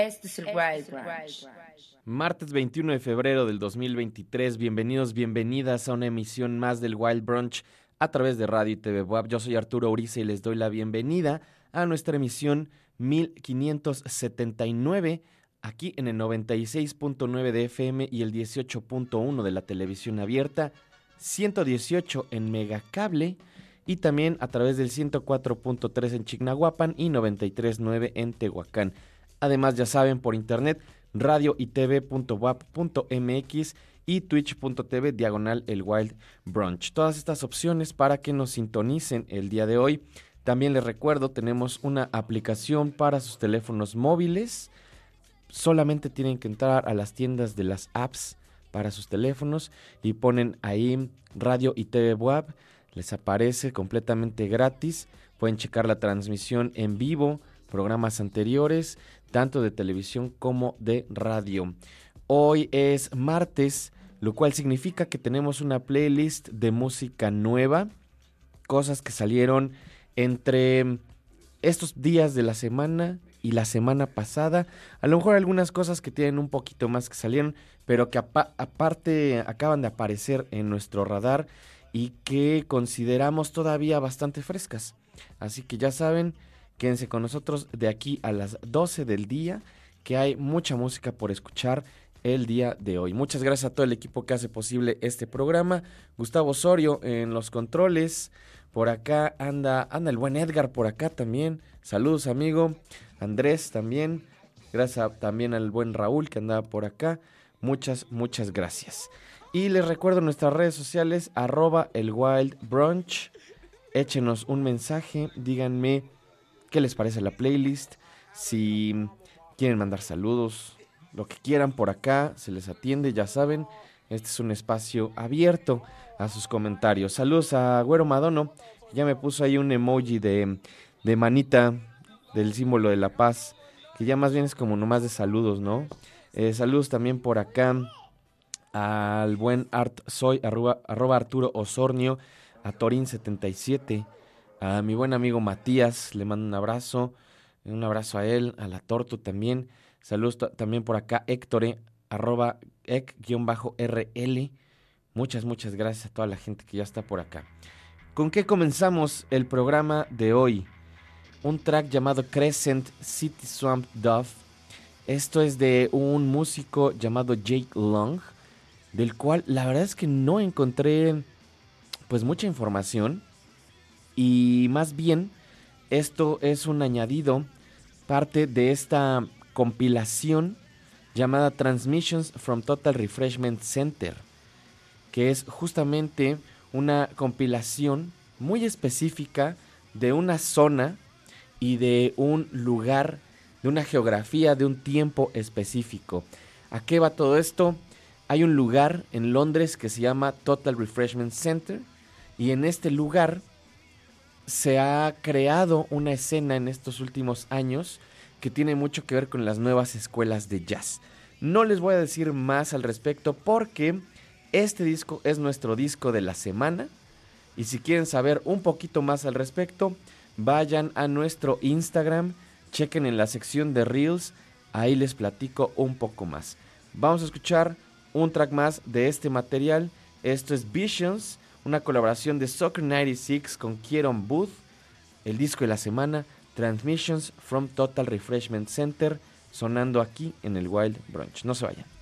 Este es el este Wild Martes 21 de febrero del 2023. Bienvenidos, bienvenidas a una emisión más del Wild Brunch a través de Radio y TV Web. Yo soy Arturo Uriza y les doy la bienvenida a nuestra emisión 1579 aquí en el 96.9 de FM y el 18.1 de la televisión abierta, 118 en Megacable y también a través del 104.3 en Chignahuapan y 93.9 en Tehuacán. Además, ya saben, por internet, radio y y twitch.tv diagonal el Wild Brunch. Todas estas opciones para que nos sintonicen el día de hoy. También les recuerdo, tenemos una aplicación para sus teléfonos móviles. Solamente tienen que entrar a las tiendas de las apps para sus teléfonos y ponen ahí radio y TV web. Les aparece completamente gratis. Pueden checar la transmisión en vivo, programas anteriores tanto de televisión como de radio. Hoy es martes, lo cual significa que tenemos una playlist de música nueva, cosas que salieron entre estos días de la semana y la semana pasada. A lo mejor algunas cosas que tienen un poquito más que salieron, pero que aparte acaban de aparecer en nuestro radar y que consideramos todavía bastante frescas. Así que ya saben, Quédense con nosotros de aquí a las 12 del día, que hay mucha música por escuchar el día de hoy. Muchas gracias a todo el equipo que hace posible este programa. Gustavo Osorio en los controles. Por acá anda, anda el buen Edgar por acá también. Saludos, amigo. Andrés también. Gracias también al buen Raúl que andaba por acá. Muchas, muchas gracias. Y les recuerdo nuestras redes sociales, arroba el Wild Brunch. Échenos un mensaje, díganme qué les parece la playlist, si quieren mandar saludos, lo que quieran por acá, se les atiende, ya saben, este es un espacio abierto a sus comentarios. Saludos a Güero Madono, ya me puso ahí un emoji de, de manita del símbolo de la paz, que ya más bien es como nomás de saludos, ¿no? Eh, saludos también por acá al buen Art Soy, arroba, arroba Arturo Osornio, a Torin77, a mi buen amigo Matías, le mando un abrazo. Un abrazo a él, a la Tortu también. Saludos también por acá, Héctor, arroba ec-rl. Muchas, muchas gracias a toda la gente que ya está por acá. ¿Con qué comenzamos el programa de hoy? Un track llamado Crescent City Swamp Dove. Esto es de un músico llamado Jake Long, del cual la verdad es que no encontré pues mucha información y más bien esto es un añadido, parte de esta compilación llamada Transmissions from Total Refreshment Center, que es justamente una compilación muy específica de una zona y de un lugar, de una geografía, de un tiempo específico. ¿A qué va todo esto? Hay un lugar en Londres que se llama Total Refreshment Center y en este lugar se ha creado una escena en estos últimos años que tiene mucho que ver con las nuevas escuelas de jazz. No les voy a decir más al respecto porque este disco es nuestro disco de la semana y si quieren saber un poquito más al respecto, vayan a nuestro Instagram, chequen en la sección de Reels, ahí les platico un poco más. Vamos a escuchar un track más de este material, esto es Visions una colaboración de Soccer 96 con Kieron Booth, el disco de la semana, Transmissions from Total Refreshment Center, sonando aquí en el Wild Brunch. No se vayan.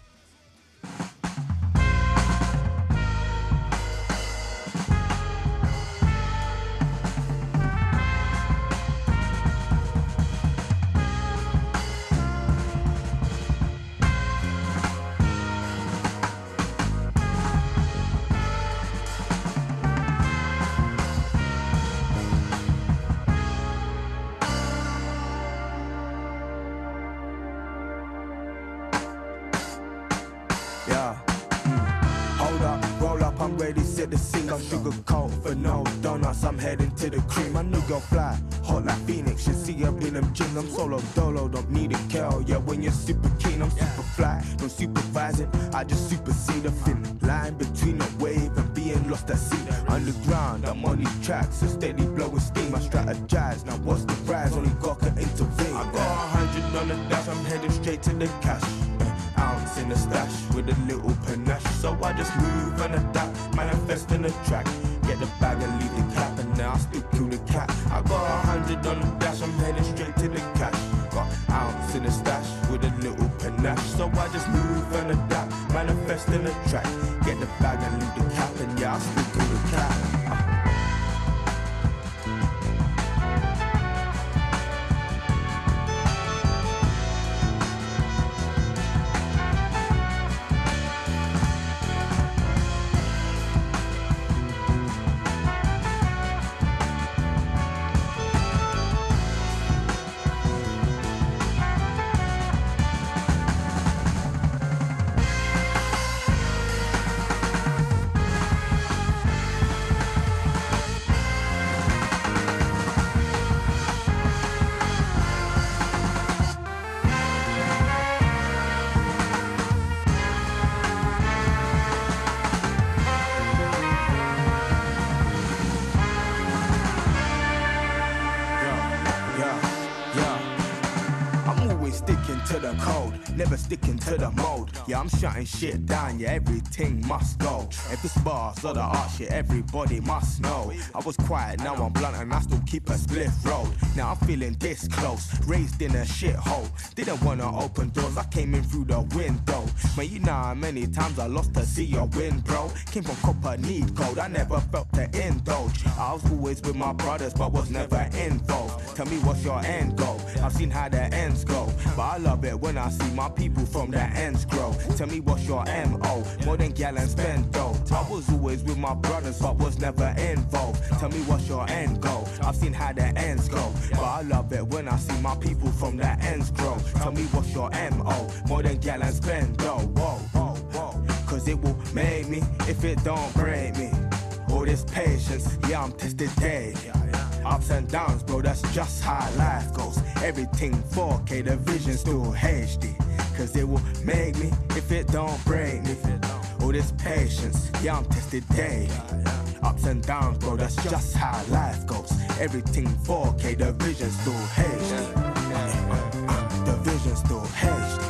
Yeah, I'm shutting shit down, yeah, everything must go. If it's bars or the art shit, everybody must know. I was quiet, now I'm blunt and I still keep a split road. Now I'm feeling this close, raised in a shithole. Didn't wanna open doors, I came in through the window. Man, you know how many times I lost to see your win, bro. Came from copper, need gold, I never felt to indulge. I was always with my brothers, but was never involved. Tell me what's your end goal? I've seen how the ends go, but I love it when I see my people from the ends grow. Tell me what's your MO. More than gal and spend dough. I was always with my brothers, but was never involved. Tell me what's your end goal. I've seen how the ends go. But I love it when I see my people from the ends grow. Tell me what's your MO. More than gal and spend dough. Whoa, whoa, whoa. Cause it will make me if it don't break me. All this patience, yeah, I'm tested daily. Ups and downs, bro, that's just how life goes. Everything 4K, the vision still HD. Cause it will make me if it don't break me. All this patience, yeah, I'm tested daily. Ups and downs, bro, that's just how life goes. Everything 4K, the vision still HD. Uh, the vision still HD.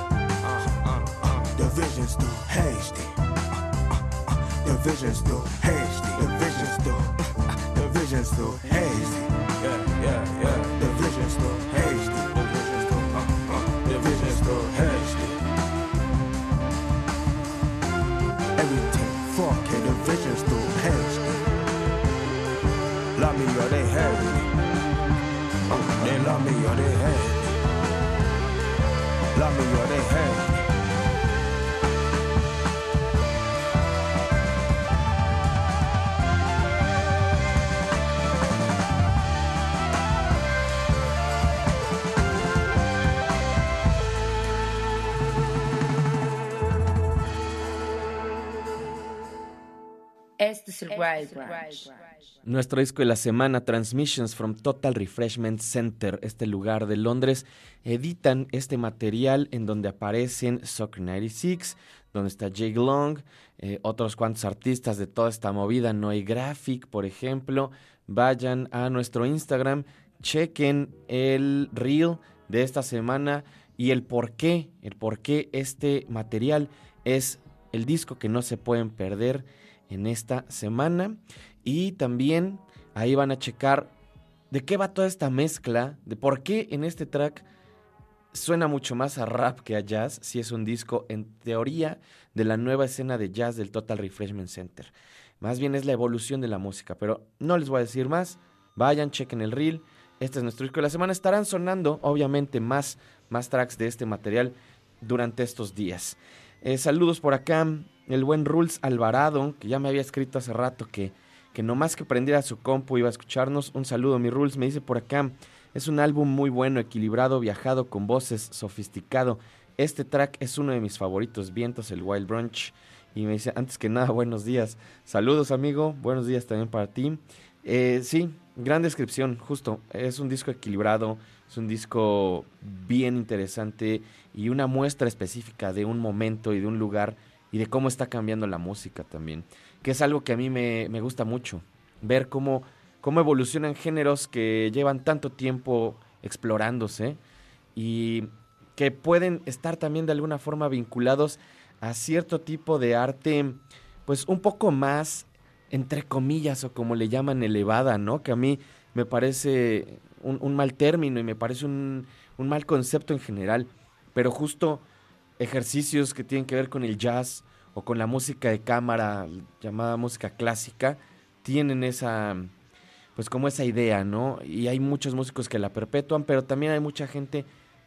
The vision still HD. The vision still HD. The vision still. The vision still HD. Yeah, yeah, yeah. The vision still me. Love Este es el este Nuestro disco de la semana, Transmissions from Total Refreshment Center, este lugar de Londres, editan este material en donde aparecen Soccer 96, donde está Jake Long, eh, otros cuantos artistas de toda esta movida, Noy Graphic, por ejemplo. Vayan a nuestro Instagram, chequen el reel de esta semana y el por qué, el por qué este material es el disco que no se pueden perder en esta semana. Y también ahí van a checar de qué va toda esta mezcla, de por qué en este track suena mucho más a rap que a jazz, si es un disco en teoría de la nueva escena de jazz del Total Refreshment Center. Más bien es la evolución de la música, pero no les voy a decir más. Vayan, chequen el reel. Este es nuestro disco de la semana. Estarán sonando, obviamente, más, más tracks de este material durante estos días. Eh, saludos por acá el buen Rules Alvarado, que ya me había escrito hace rato que, que nomás que prendiera su compu iba a escucharnos. Un saludo, mi Rules, me dice por acá. Es un álbum muy bueno, equilibrado, viajado, con voces, sofisticado. Este track es uno de mis favoritos, Vientos, el Wild Brunch. y me dice, antes que nada, buenos días. Saludos, amigo. Buenos días también para ti. Eh, sí, gran descripción, justo. Es un disco equilibrado, es un disco bien interesante y una muestra específica de un momento y de un lugar y de cómo está cambiando la música también. Que es algo que a mí me, me gusta mucho. Ver cómo, cómo evolucionan géneros que llevan tanto tiempo explorándose y que pueden estar también de alguna forma vinculados a cierto tipo de arte, pues un poco más, entre comillas, o como le llaman, elevada, ¿no? Que a mí me parece un, mal término y me parece un, un, mal concepto en general, pero justo ejercicios que tienen que ver con el jazz o con la música de cámara, llamada música clásica, tienen esa, pues como esa idea, ¿no? Y hay muchos músicos que la perpetúan, pero también hay mucha gente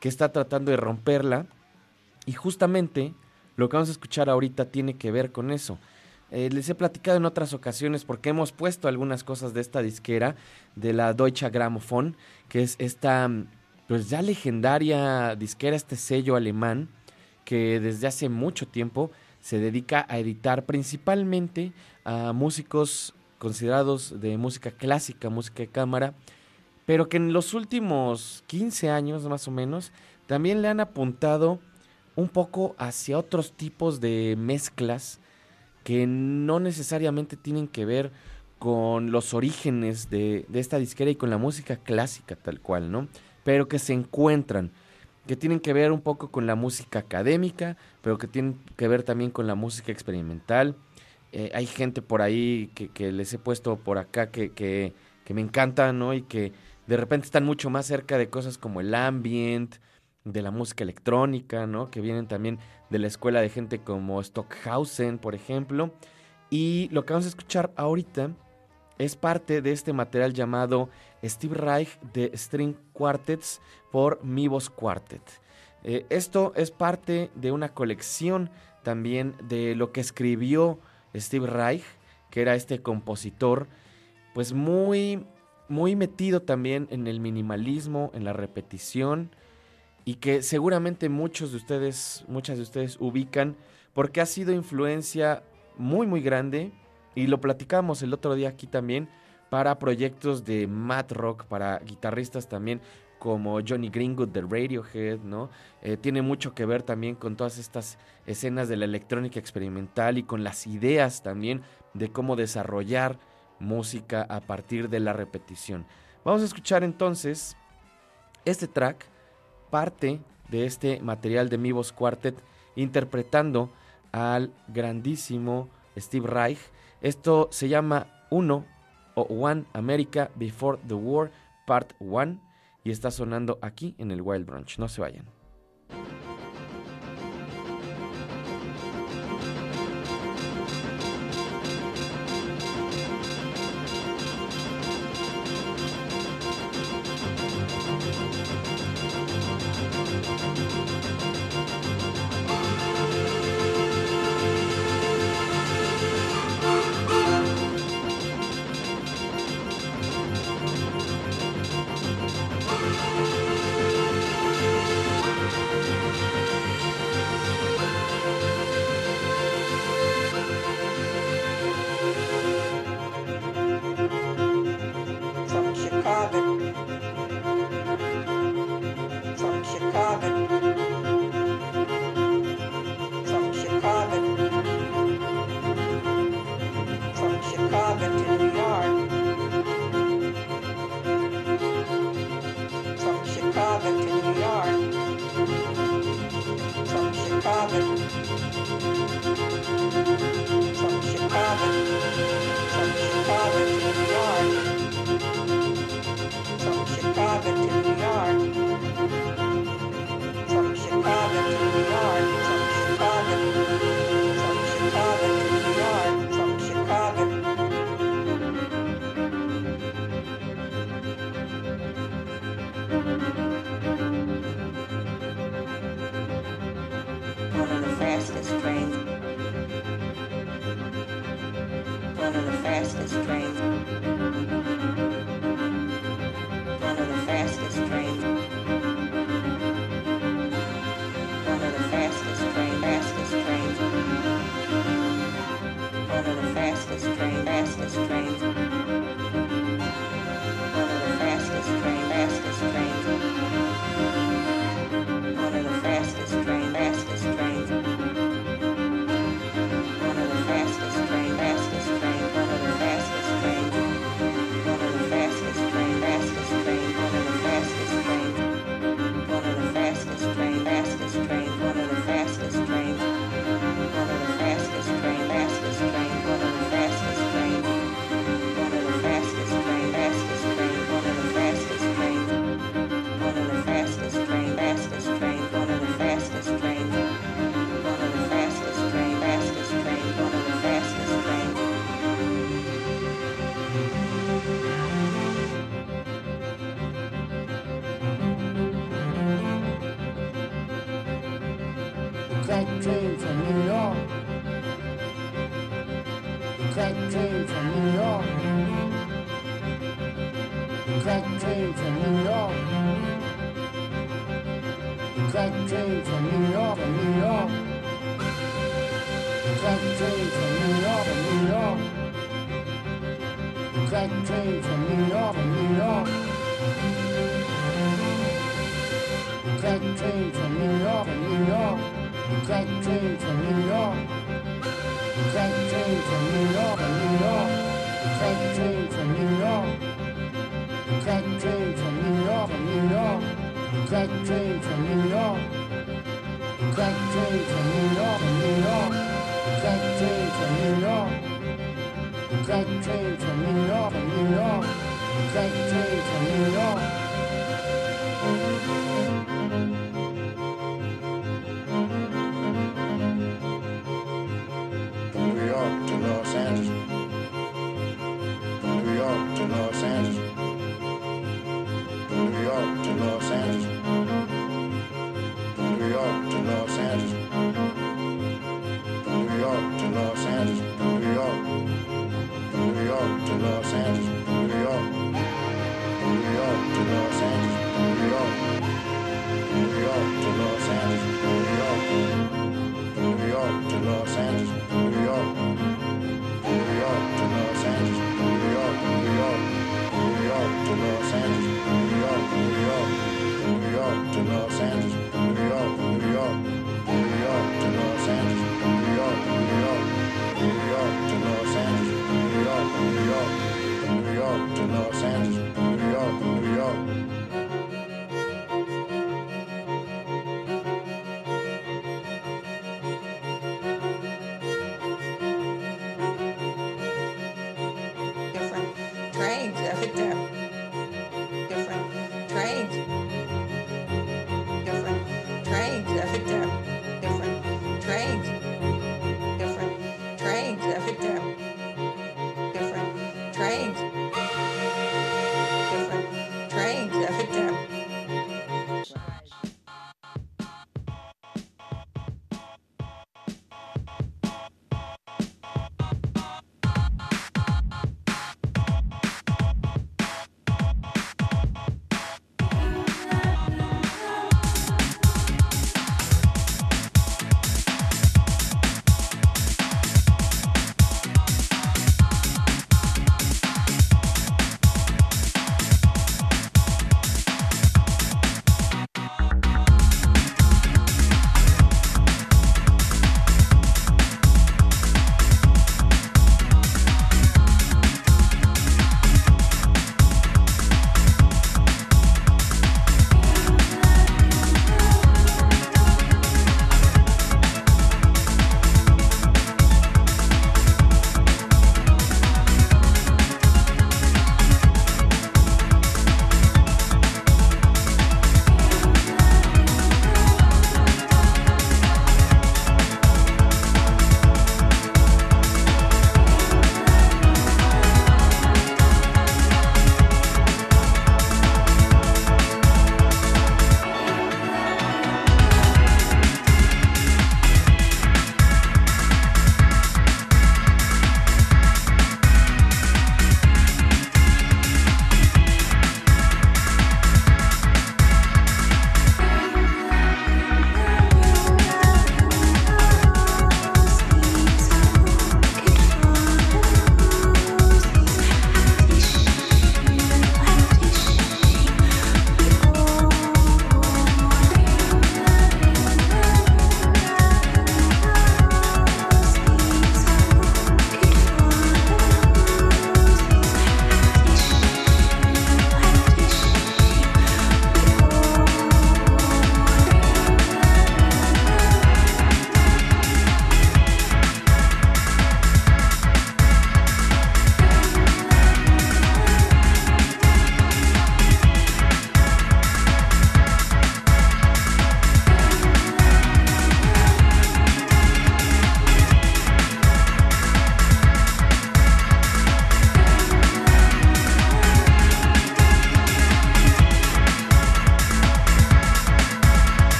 que está tratando de romperla. Y justamente lo que vamos a escuchar ahorita tiene que ver con eso. Eh, les he platicado en otras ocasiones porque hemos puesto algunas cosas de esta disquera, de la Deutsche Grammophon, que es esta, pues ya legendaria disquera, este sello alemán, que desde hace mucho tiempo se dedica a editar principalmente a músicos considerados de música clásica, música de cámara, pero que en los últimos 15 años más o menos también le han apuntado un poco hacia otros tipos de mezclas que no necesariamente tienen que ver con los orígenes de, de, esta disquera y con la música clásica tal cual, ¿no? Pero que se encuentran, que tienen que ver un poco con la música académica, pero que tienen que ver también con la música experimental, eh, hay gente por ahí que, les he puesto por acá que, que, me encanta, ¿no? Y que de repente están mucho más cerca de cosas como el ambient, de la música electrónica, ¿no? Que vienen también de la escuela de gente como Stockhausen, por ejemplo. Y lo que vamos a escuchar ahorita es parte de este material llamado Steve Reich de String Quartets por Mivos Quartet. Eh, esto es parte de una colección también de lo que escribió Steve Reich, que era este compositor, pues muy, muy metido también en el minimalismo, en la repetición, y que seguramente muchos de ustedes, muchas de ustedes ubican, porque ha sido influencia muy, muy grande, y lo platicamos el otro día aquí también, para proyectos de mat rock, para guitarristas también como Johnny Greenwood de Radiohead, ¿no? Eh, tiene mucho que ver también con todas estas escenas de la electrónica experimental y con las ideas también de cómo desarrollar música a partir de la repetición. Vamos a escuchar entonces este track, parte de este material de Mivos Quartet, interpretando al grandísimo Steve Reich. Esto se llama Uno o One America Before the War, Part 1 y está sonando aquí en el Wild Brunch. No se vayan.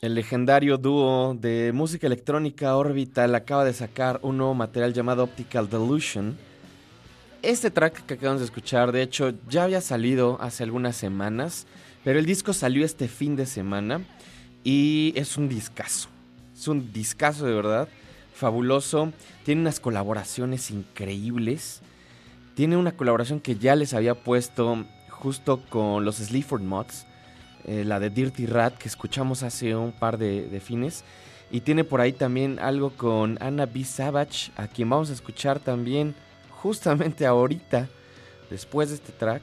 El legendario dúo de música electrónica Orbital acaba de sacar un nuevo material llamado Optical Delusion. Este track que acabamos de escuchar, de hecho, ya había salido hace algunas semanas, pero el disco salió este fin de semana y es un discazo. Es un discazo de verdad, fabuloso. Tiene unas colaboraciones increíbles. Tiene una colaboración que ya les había puesto justo con los Sleaford Mods eh, la de Dirty Rat que escuchamos hace un par de, fines. Y tiene por ahí también algo con Anna B. Savage, a quien vamos a escuchar también justamente ahorita, después de este track.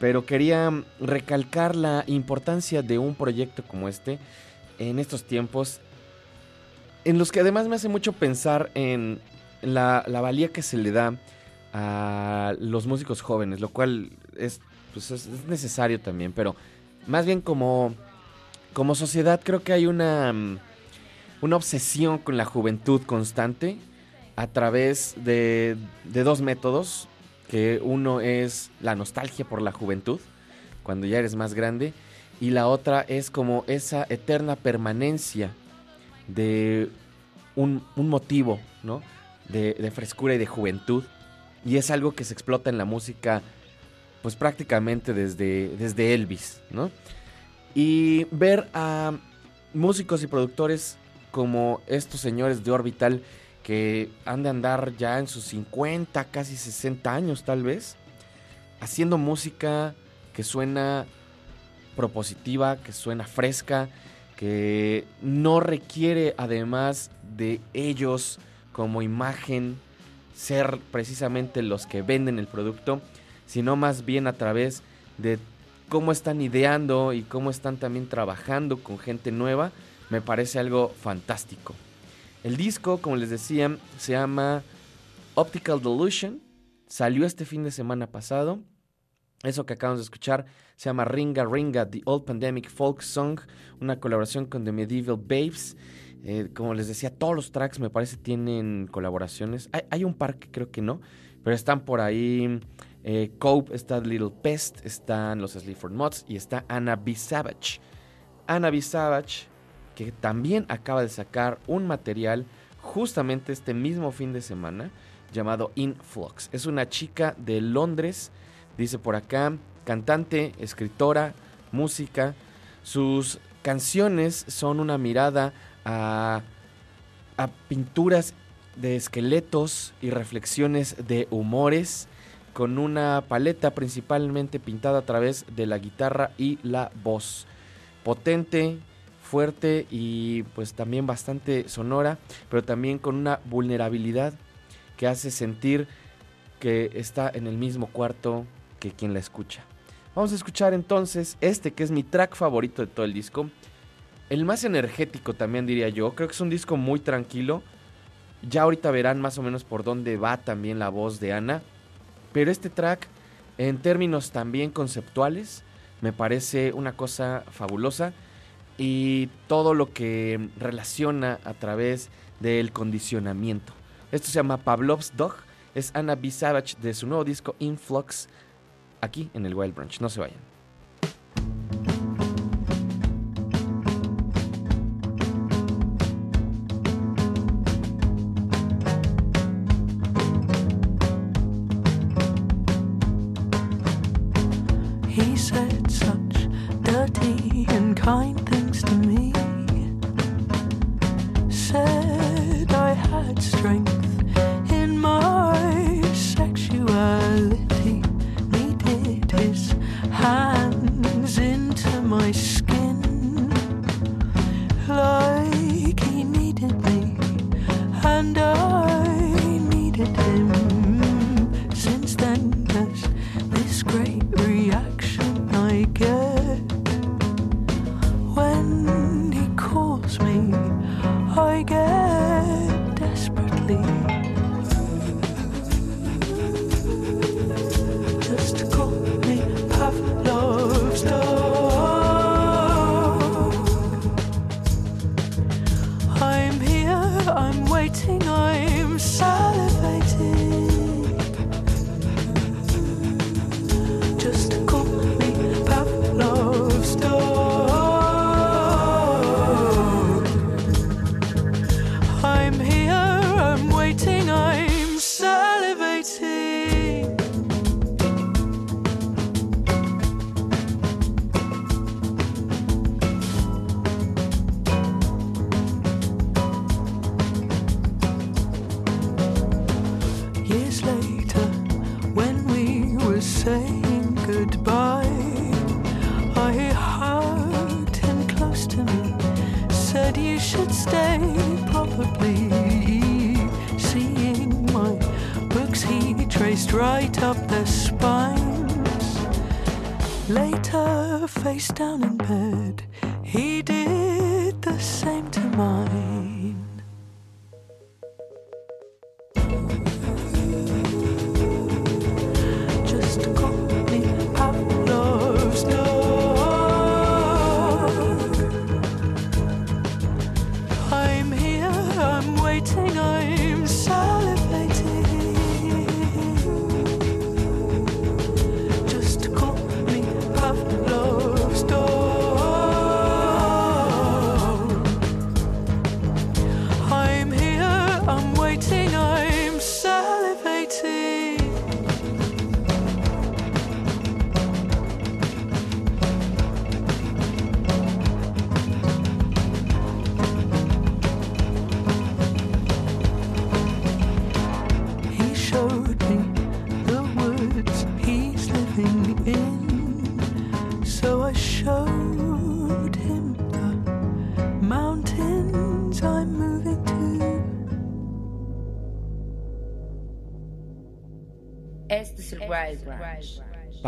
Pero quería recalcar la importancia de un proyecto como este en estos tiempos, en los que además me hace mucho pensar en la, valía que se le da a los músicos jóvenes, lo cual es, pues es necesario también, pero más bien como, como sociedad creo que hay una, mm, una obsesión con la juventud constante a través de, de dos métodos, que uno es la nostalgia por la juventud, cuando ya eres más grande, y la otra es como esa eterna permanencia de un, motivo, ¿no? De, de, frescura y de juventud. Y es algo que se explota en la música pues prácticamente desde, desde Elvis, ¿no? Y ver a músicos y productores como estos señores de Orbital que han de andar ya en sus 50, casi 60 años tal vez, haciendo música que suena propositiva, que suena fresca, que no requiere además de ellos como imagen ser precisamente los que venden el producto, sino más bien a través de cómo están ideando y cómo están también trabajando con gente nueva, me parece algo fantástico. El disco, como les decía, se llama Optical Delusion, salió este fin de semana pasado. Eso que acabamos de escuchar se llama Ringa Ringa, The Old Pandemic Folk Song, una colaboración con The Medieval Babes. Eh, como les decía, todos los tracks me parece tienen colaboraciones. Hay, hay un par que creo que no, pero están por ahí eh, Cope, está Little Pest, están los Sleaford Mods y está Anna B. Savage. Anna B. Savage, que también acaba de sacar un material justamente este mismo fin de semana llamado Influx. Es una chica de Londres, dice por acá, cantante, escritora, música. Sus canciones son una mirada a, a pinturas de esqueletos y reflexiones de humores con una paleta principalmente pintada a través de la guitarra y la voz. Potente, fuerte y pues también bastante sonora, pero también con una vulnerabilidad que hace sentir que está en el mismo cuarto que quien la escucha. Vamos a escuchar entonces este que es mi track favorito de todo el disco. El más energético también diría yo. Creo que es un disco muy tranquilo. Ya ahorita verán más o menos por dónde va también la voz de Ana. Pero este track, en términos también conceptuales, me parece una cosa fabulosa. Y todo lo que relaciona a través del condicionamiento. Esto se llama Pavlov's Dog. Es Anna B. Savage de su nuevo disco Influx. Aquí en el Wild Branch. No se vayan.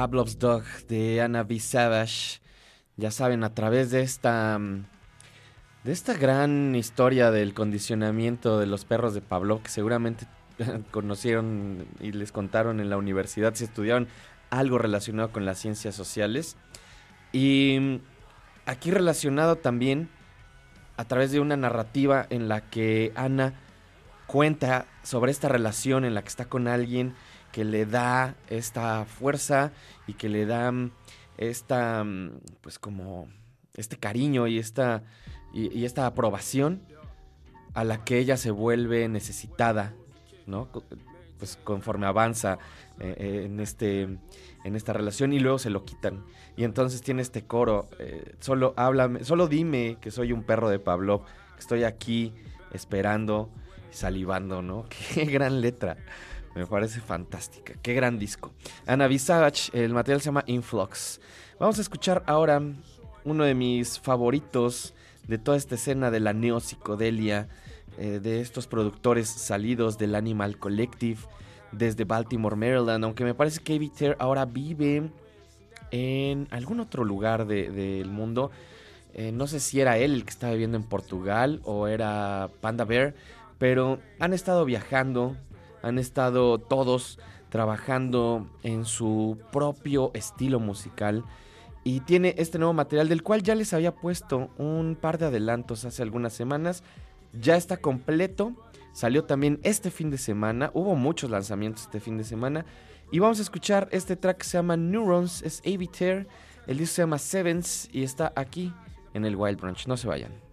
Pavlov's Dog de Anna B. Savage. Ya saben, a través de esta. mm, De esta gran historia del condicionamiento de los perros de Pavlov, que seguramente conocieron y les contaron en la universidad si estudiaron algo relacionado con las ciencias sociales. Y mm, aquí relacionado también a través de una narrativa en la que Ana cuenta sobre esta relación en la que está con alguien que le da esta fuerza y que le da mm, esta, mm, pues como, este cariño y esta, y, esta aprobación a la que ella se vuelve necesitada, ¿no? Pues conforme avanza eh, eh, en, este, en esta relación y luego se lo quitan. Y entonces tiene este coro, eh, solo háblame, solo dime que soy un perro de Pavlov, que estoy aquí esperando salivando, ¿no? Qué gran letra. Me parece fantástica. Qué gran disco. Ana. Savage, el material se llama Influx. Vamos a escuchar ahora uno de mis favoritos de toda esta escena de la neopsicodelia, eh, de estos productores salidos del Animal Collective desde Baltimore, Maryland. Aunque me parece que Avi Ter ahora vive en algún otro lugar de- del mundo. Eh, no sé si era él el que estaba viviendo en Portugal o era Panda Bear, pero han estado viajando, han estado todos trabajando en su propio estilo musical y tiene este nuevo material del cual ya les había puesto un par de adelantos hace algunas semanas. Ya está completo, salió también este fin de semana, hubo muchos lanzamientos este fin de semana y vamos a escuchar este track que se llama Neurons, es A.B. Tear, el disco se llama Sevens y está aquí en el Wild Branch, no se vayan.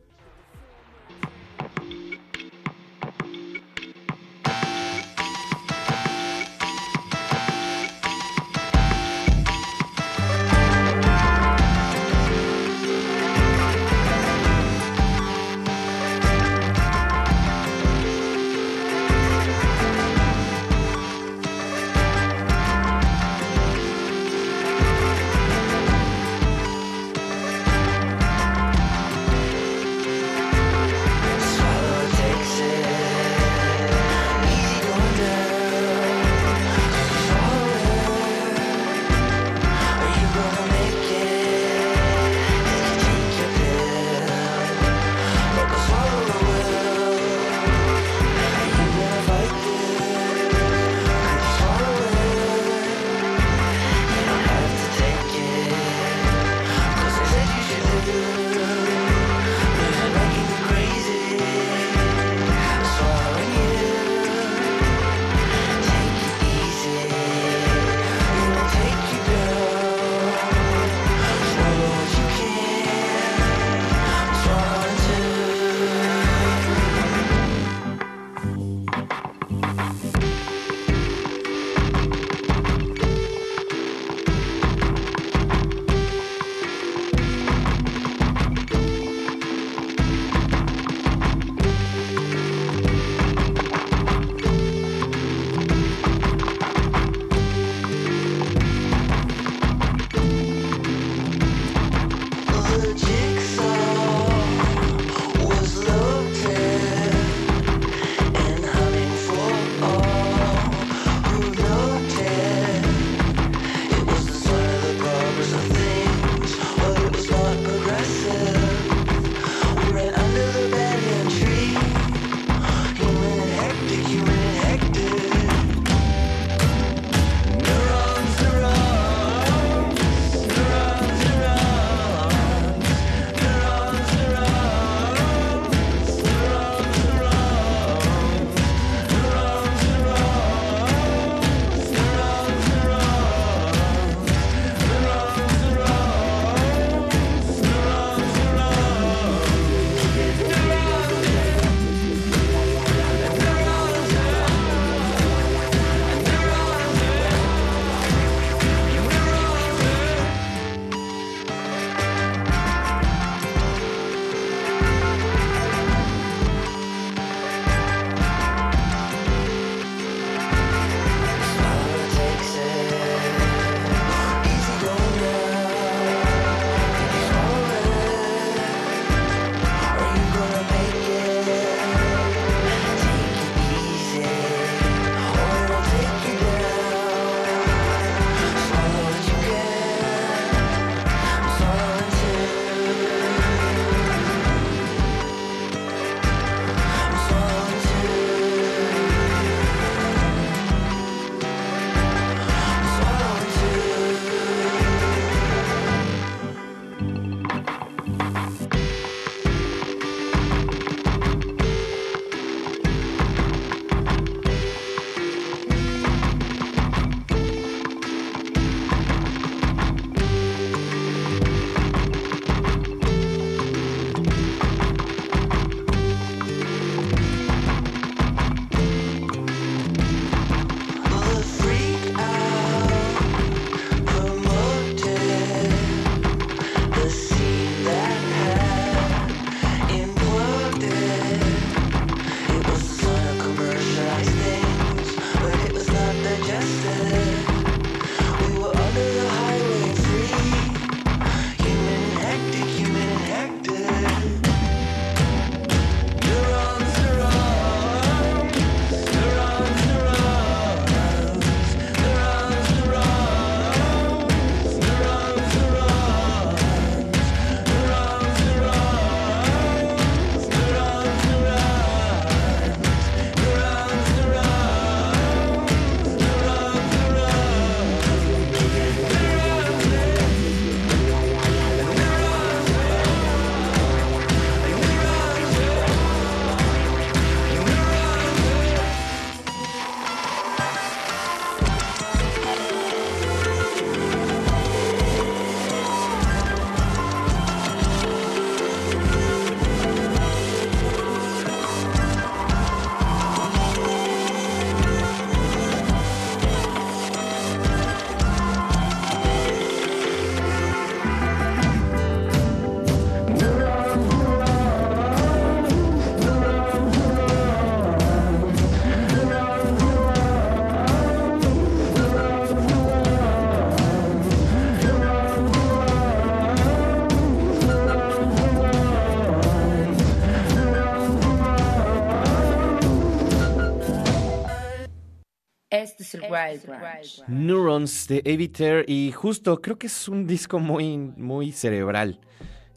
Neurons de Eviter y justo creo que es un disco muy, muy cerebral.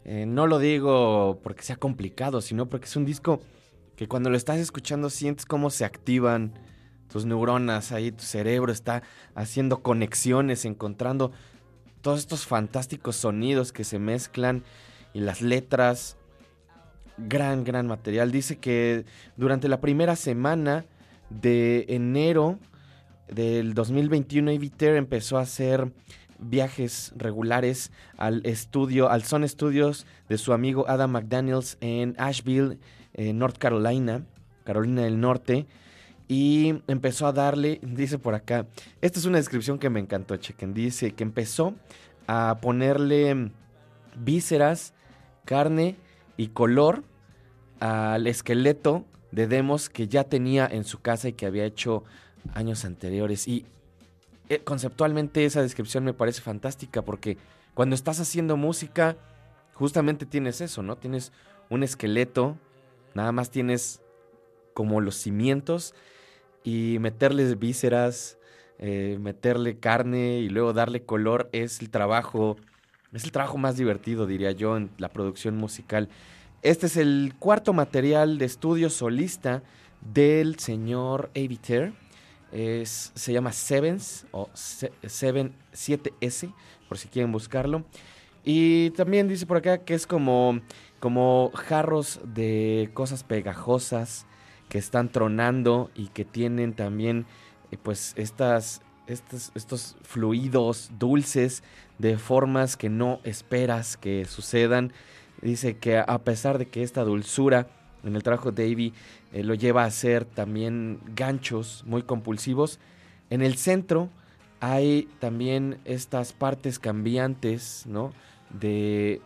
Eh, no lo digo porque sea complicado, sino porque es un disco que cuando lo estás escuchando sientes cómo se activan tus neuronas, ahí tu cerebro está haciendo conexiones, encontrando todos estos fantásticos sonidos que se mezclan y las letras. Gran, gran material. Dice que durante la primera semana de enero del 2021, Eviter empezó a hacer viajes regulares al estudio, al Son Studios de su amigo Adam McDaniels en Asheville, North Carolina, Carolina del Norte. Y empezó a darle, dice por acá, esta es una descripción que me encantó, chequen, dice que empezó a ponerle vísceras, carne y color al esqueleto de demos que ya tenía en su casa y que había hecho años anteriores. Y eh, conceptualmente esa descripción me parece fantástica porque cuando estás haciendo música, justamente tienes eso, ¿no? Tienes un esqueleto, nada más tienes como los cimientos y meterle vísceras, eh, meterle carne y luego darle color es el trabajo, es el trabajo más divertido, diría yo, en la producción musical. Este es el cuarto material de estudio solista del señor Aviter. Se llama Sevens o 7S, por si quieren buscarlo. Y también dice por acá que es como, como jarros de cosas pegajosas que están tronando y que tienen también eh, pues estas, estos, estos fluidos dulces de formas que no esperas que sucedan. Dice que a pesar de que esta dulzura en el trabajo de Davey eh, lo lleva a hacer también ganchos muy compulsivos. En el centro hay también estas partes cambiantes, ¿no? De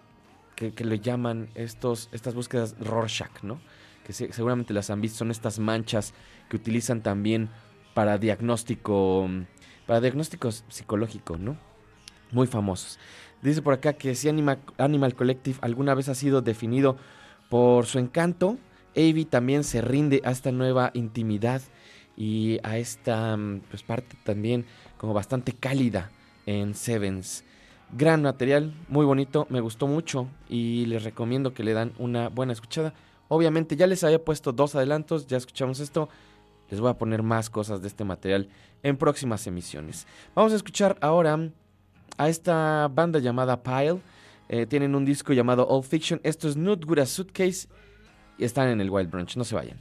que, le llaman estos, estas búsquedas Rorschach, ¿no? Que seguramente las han visto, son estas manchas que utilizan también para diagnóstico, para diagnóstico psicológico, ¿no? Muy famosos. Dice por acá que si Animal Collective alguna vez ha sido definido por su encanto, Avi también se rinde a esta nueva intimidad y a esta mm, pues, parte también como bastante cálida en Sevens. Gran material, muy bonito, me gustó mucho y les recomiendo que le dan una buena escuchada. Obviamente ya les había puesto dos adelantos, ya escuchamos esto. Les voy a poner más cosas de este material en próximas emisiones. Vamos a escuchar ahora a esta banda llamada Pile. Eh, tienen un disco llamado All Fiction. Esto es Not Good as Suitcase y están en el Wild Brunch. No se vayan.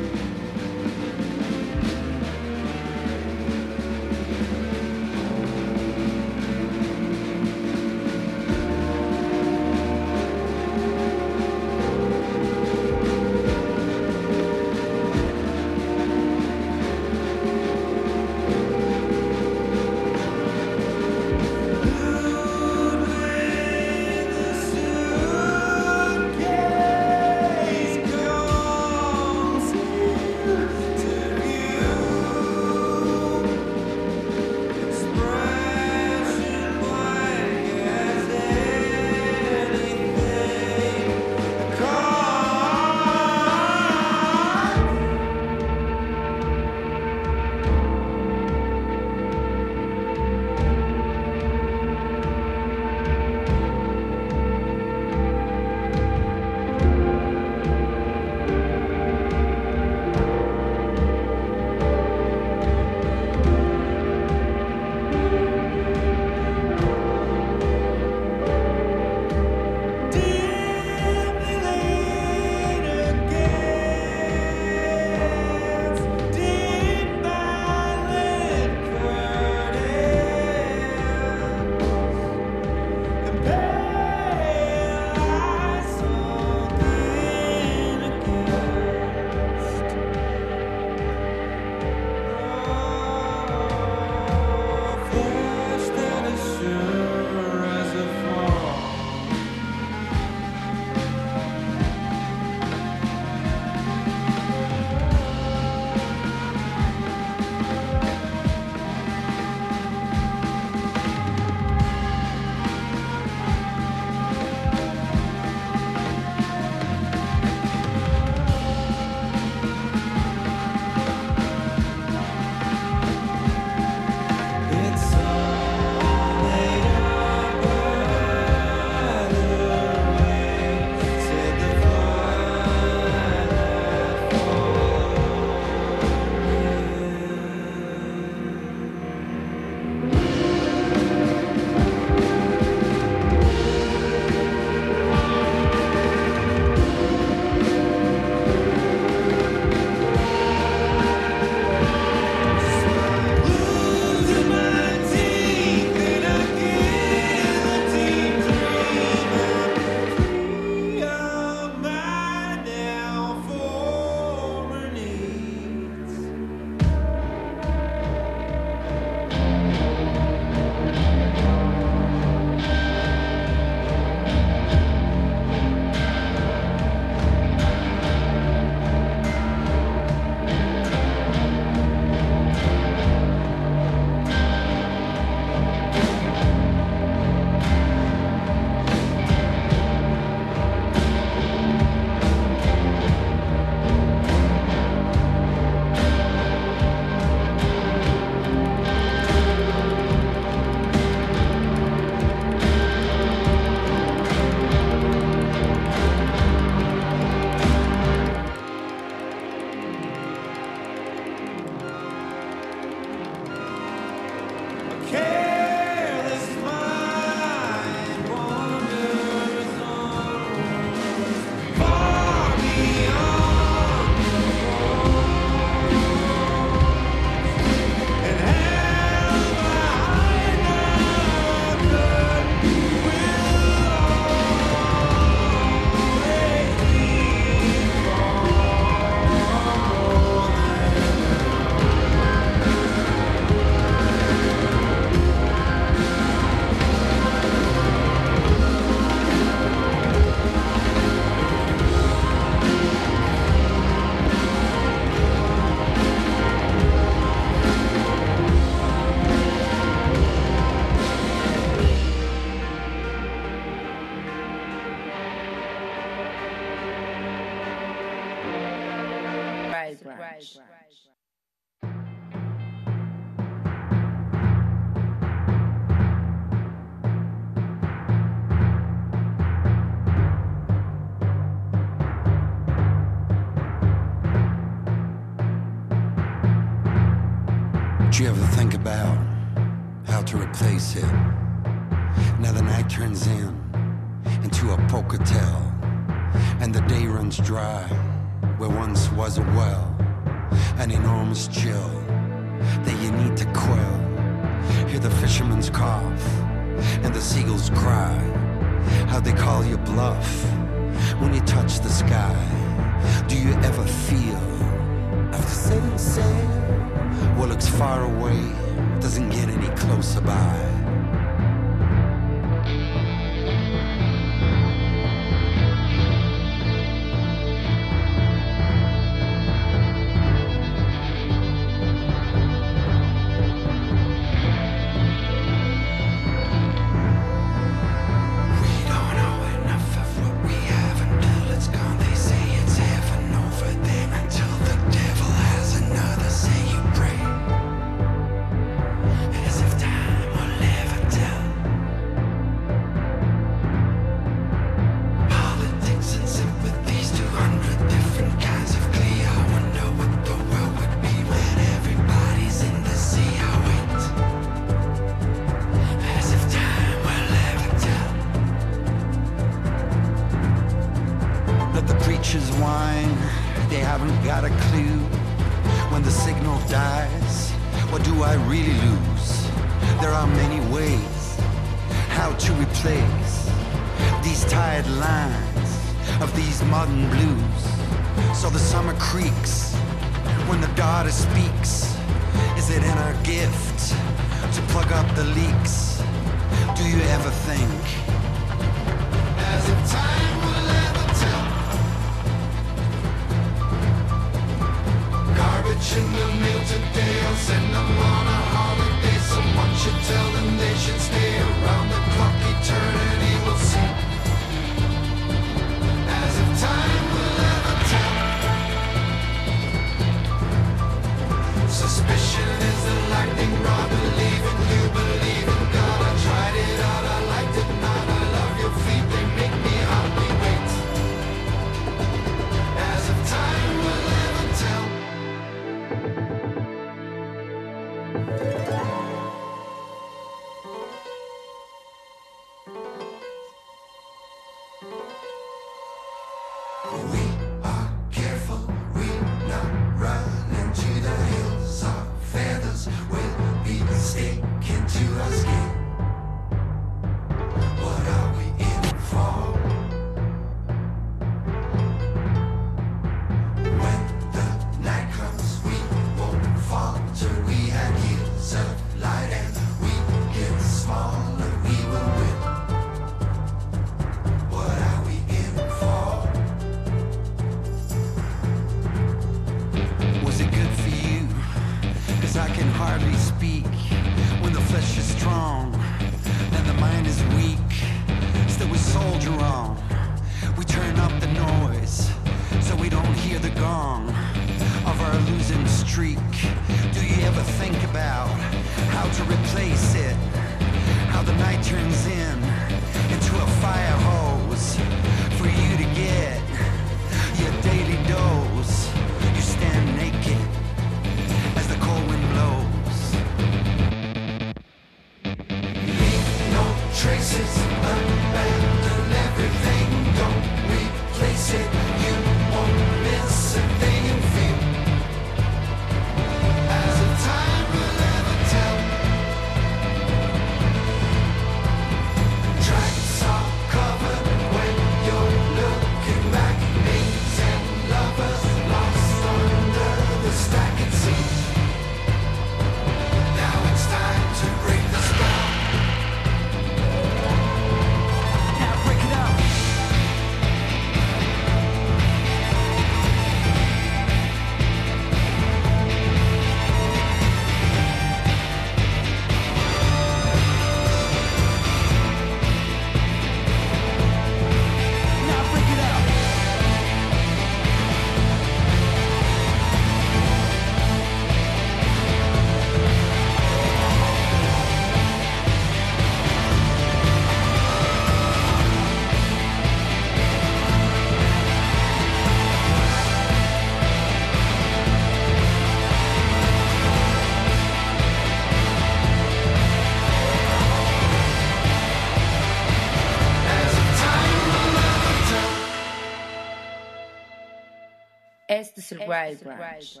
Branch.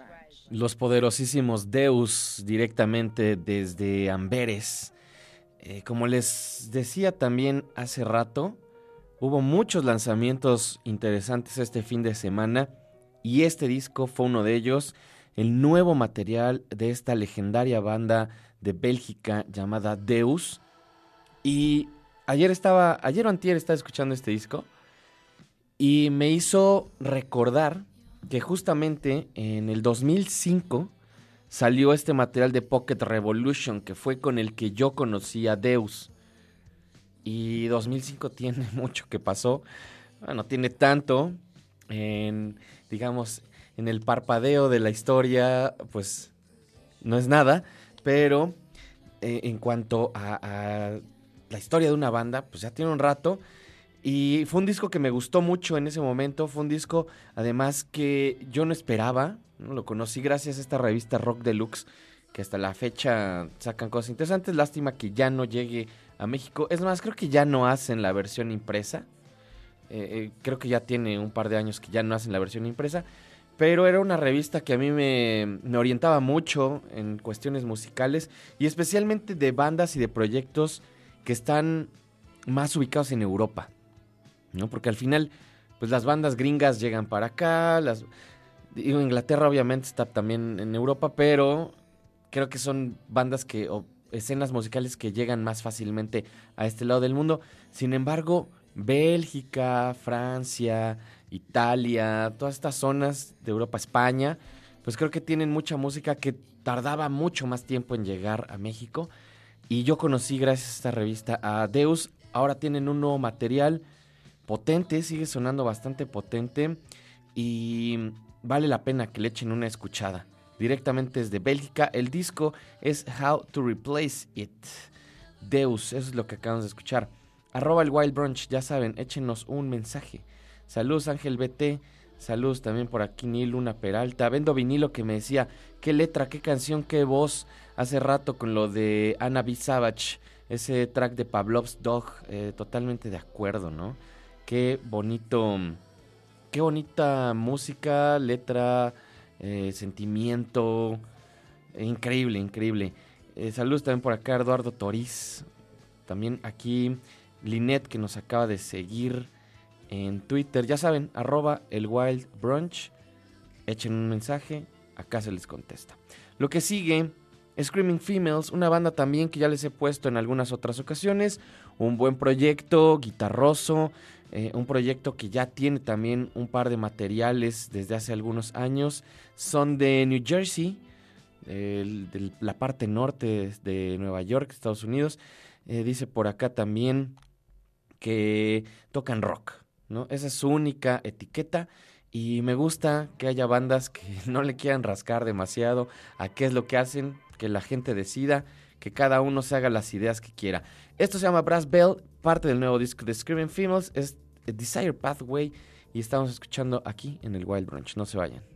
Los poderosísimos Deus directamente desde Amberes. Eh, como les decía también hace rato, hubo muchos lanzamientos interesantes este fin de semana y este disco fue uno de ellos, el nuevo material de esta legendaria banda de Bélgica llamada Deus. Y ayer estaba, ayer o antier estaba escuchando este disco y me hizo recordar que justamente en el 2005 salió este material de Pocket Revolution, que fue con el que yo conocí a Deus. Y 2005 tiene mucho que pasó. Bueno, tiene tanto en, digamos, en el parpadeo de la historia, pues no es nada, pero eh, en cuanto a, a la historia de una banda, pues ya tiene un rato. Y fue un disco que me gustó mucho en ese momento. Fue un disco, además, que yo no esperaba. Lo conocí gracias a esta revista Rock Deluxe, que hasta la fecha sacan cosas interesantes. Lástima que ya no llegue a México. Es más, creo que ya no hacen la versión impresa. Eh, eh, creo que ya tiene un par de años que ya no hacen la versión impresa. Pero era una revista que a mí me orientaba mucho en cuestiones musicales y especialmente de bandas y de proyectos que están más ubicados en Europa. ¿No? Porque al final, pues las bandas gringas llegan para acá, Inglaterra obviamente está también en Europa, pero creo que son bandas que o escenas musicales que llegan más fácilmente a este lado del mundo. Sin embargo, Bélgica, Francia, Italia, todas estas zonas de Europa, España, pues creo que tienen mucha música que tardaba mucho más tiempo en llegar a México. Y yo conocí gracias a esta revista a Deus. Ahora tienen un nuevo material potente, sigue sonando bastante potente y vale la pena que le echen una escuchada. Directamente desde Bélgica, el disco es How to Replace It. Deus, eso es lo que acabamos de escuchar. Arroba el Wild Brunch, ya saben, échenos un mensaje. Saludos Ángel BT, saludos también por aquí Nil Luna Peralta. Vendo vinilo que me decía, qué letra, qué canción, qué voz. Hace rato con lo de Anna B. Savage, ese track de Pavlov's Dog, eh, totalmente de acuerdo, ¿no? Qué bonito, qué bonita música, letra, eh, sentimiento. Increíble, increíble. Eh, saludos también por acá, Eduardo Toriz. También aquí, Linet, que nos acaba de seguir en Twitter. Ya saben, arroba el Wild Brunch. Echen un mensaje, acá se les contesta. Lo que sigue, Screaming Females, una banda también que ya les he puesto en algunas otras ocasiones. Un buen proyecto, guitarroso, eh, un proyecto que ya tiene también un par de materiales desde hace algunos años. Son de New Jersey, de la parte norte de Nueva York, Estados Unidos. Eh, dice por acá también que tocan rock, ¿no? Esa es su única etiqueta. Y me gusta que haya bandas que no le quieran rascar demasiado a qué es lo que hacen, que la gente decida, que cada uno se haga las ideas que quiera. Esto se llama Brass Bell, parte del nuevo disco de Screaming Females, es Desire Pathway y estamos escuchando aquí en el Wild Brunch. No se vayan.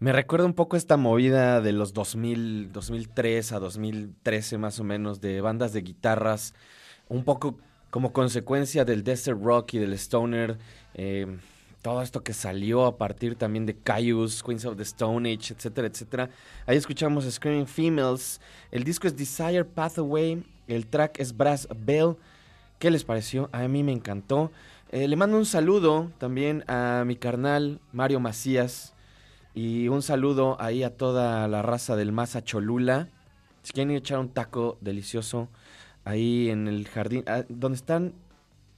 Me recuerda un poco esta movida de los 2000, 2003 a 2013 más o menos, de bandas de guitarras, un poco como consecuencia del desert rock y del stoner, eh, todo esto que salió a partir también de Caius, Queens of the Stone Age, etcétera, etcétera. Ahí escuchamos Screaming Females, el disco es Desire Pathway, el track es Brass Bell. ¿Qué les pareció? A mí me encantó. Eh, le mando un saludo también a mi carnal Mario Macías y un saludo ahí a toda la raza del Maza Cholula. Si quieren ir a echar un taco delicioso ahí en el jardín, ah, donde están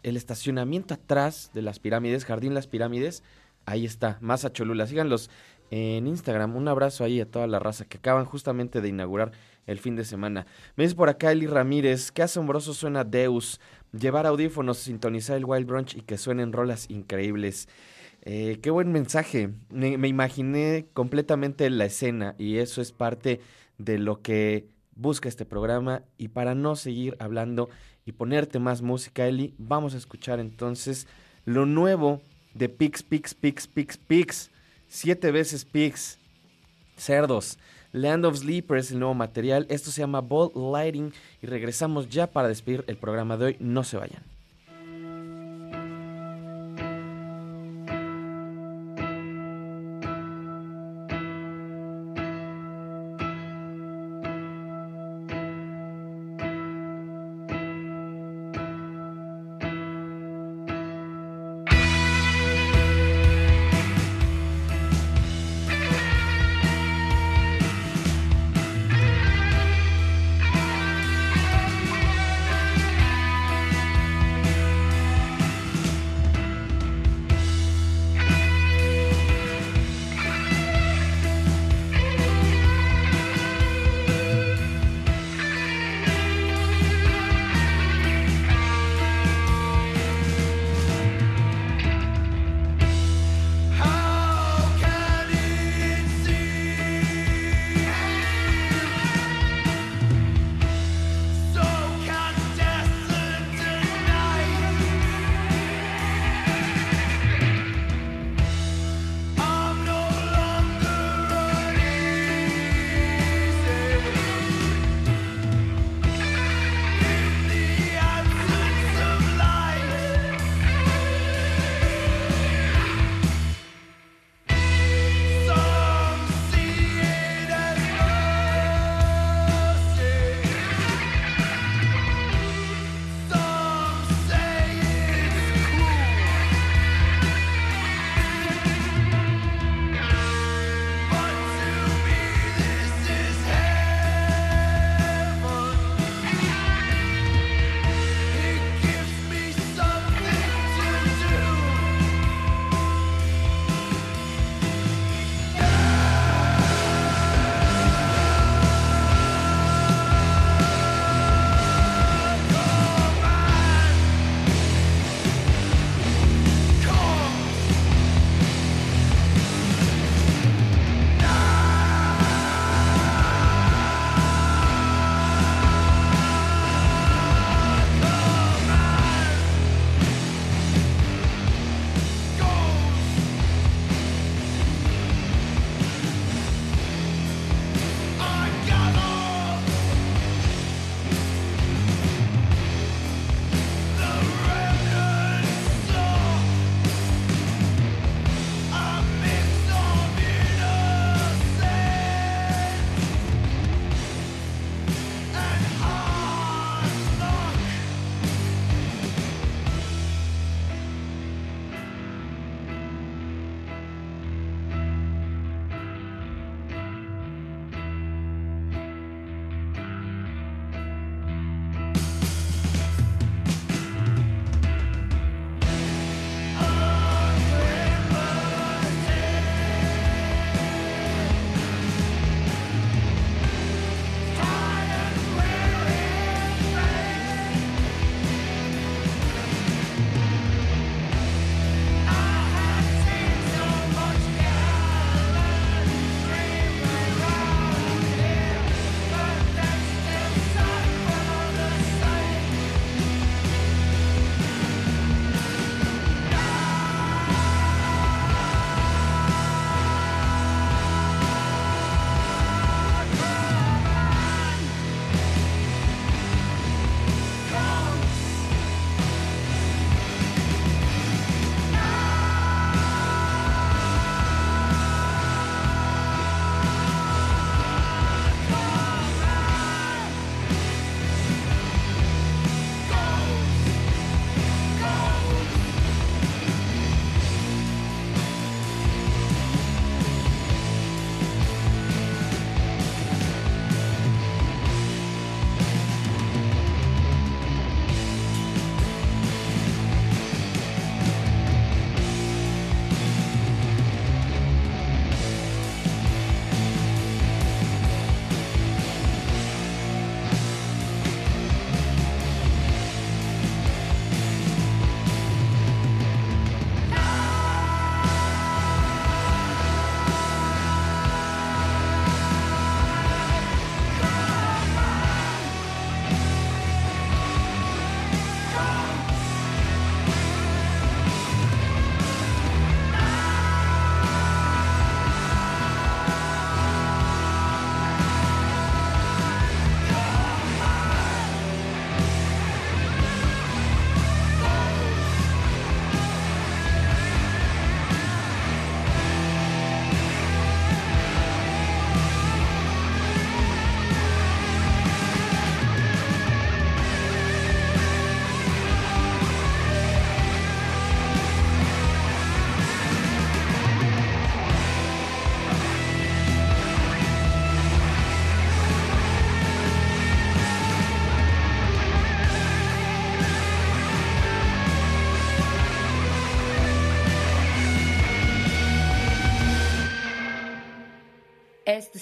el estacionamiento atrás de las pirámides, Jardín Las Pirámides, ahí está, Maza Cholula. Síganlos en Instagram. Un abrazo ahí a toda la raza que acaban justamente de inaugurar el fin de semana. Me dice por acá Eli Ramírez, qué asombroso suena Deus. Llevar audífonos, sintonizar el Wild Brunch y que suenen rolas increíbles. Eh, qué buen mensaje. Me, imaginé completamente la escena y eso es parte de lo que busca este programa. Y para no seguir hablando y ponerte más música, Eli, vamos a escuchar entonces lo nuevo de Pix, Pix, Pix, Pix, Pix. Siete veces Pix. Cerdos. Land of Sleepers, el nuevo material. Esto se llama Ball Lighting y regresamos ya para despedir el programa de hoy. No se vayan.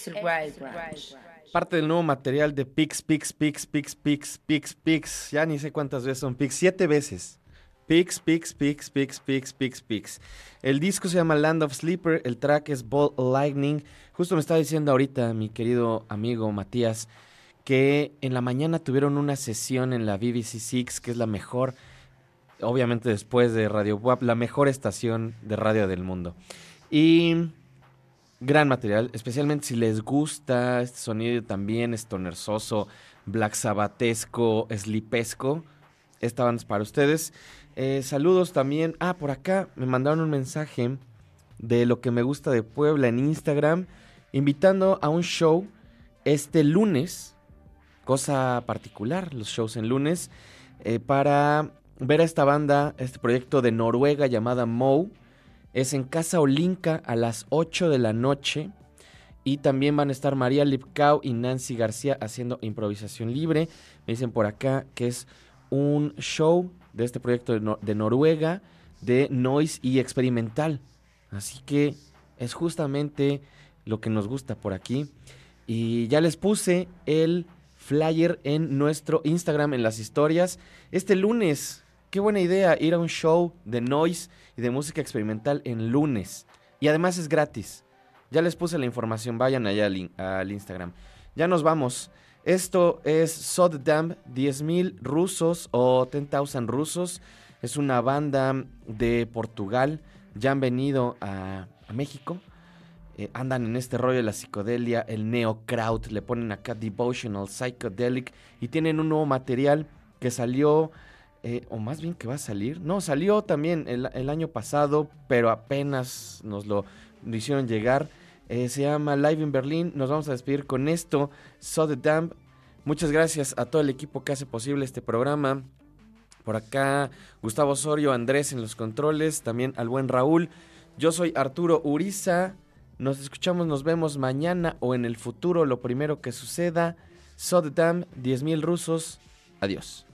Este. Parte del nuevo material de Pix, Pix, Pix, Pix, Pix, Pix, Pix. Ya ni sé cuántas veces son Pix. Siete veces. Pix, Pix, Pix, Pix, Pix, Pix, Pix. El disco se llama Land of Sleeper. El track es Ball Lightning. Justo me estaba diciendo ahorita mi querido amigo Matías que en la mañana tuvieron una sesión en la BBC Six, que es la mejor, obviamente después de Radio WAP, la mejor estación de radio del mundo. Y gran material, especialmente si les gusta este sonido también estonerzoso, black sabatesco, slipesco. Esta banda es para ustedes. Eh, saludos también. Ah, por acá me mandaron un mensaje de lo que me gusta de Puebla en Instagram, invitando a un show este lunes cosa particular, los shows en lunes, eh, para ver a esta banda, este proyecto de Noruega llamada Mou. Es en Casa Olinka a las 8 de la noche. Y también van a estar María Lipkau y Nancy García haciendo improvisación libre. Me dicen por acá que es un show de este proyecto de, de Noruega de noise y experimental. Así que es justamente lo que nos gusta por aquí. Y ya les puse el flyer en nuestro Instagram, en las historias. Este lunes, qué buena idea ir a un show de noise y de música experimental en lunes. Y además es gratis. Ya les puse la información, vayan allá al, Instagram. Ya nos vamos. Esto es Soddam, 10.000 rusos o 10,000 rusos. Es una banda de Portugal. Ya han venido a México eh, andan en este rollo de la psicodelia, el neocraut, le ponen acá devotional, psychedelic y tienen un nuevo material que salió, eh, o más bien que va a salir, no, salió también el, año pasado, pero apenas nos lo, hicieron llegar. Eh, se llama Live in Berlin. Nos vamos a despedir con esto. So the Damp. Muchas gracias a todo el equipo que hace posible este programa. Por acá, Gustavo Osorio, Andrés en los controles, también al buen Raúl. Yo soy Arturo Uriza. Nos escuchamos, nos vemos mañana o en el futuro, lo primero que suceda. Soddam, 10.000 rusos. Adiós.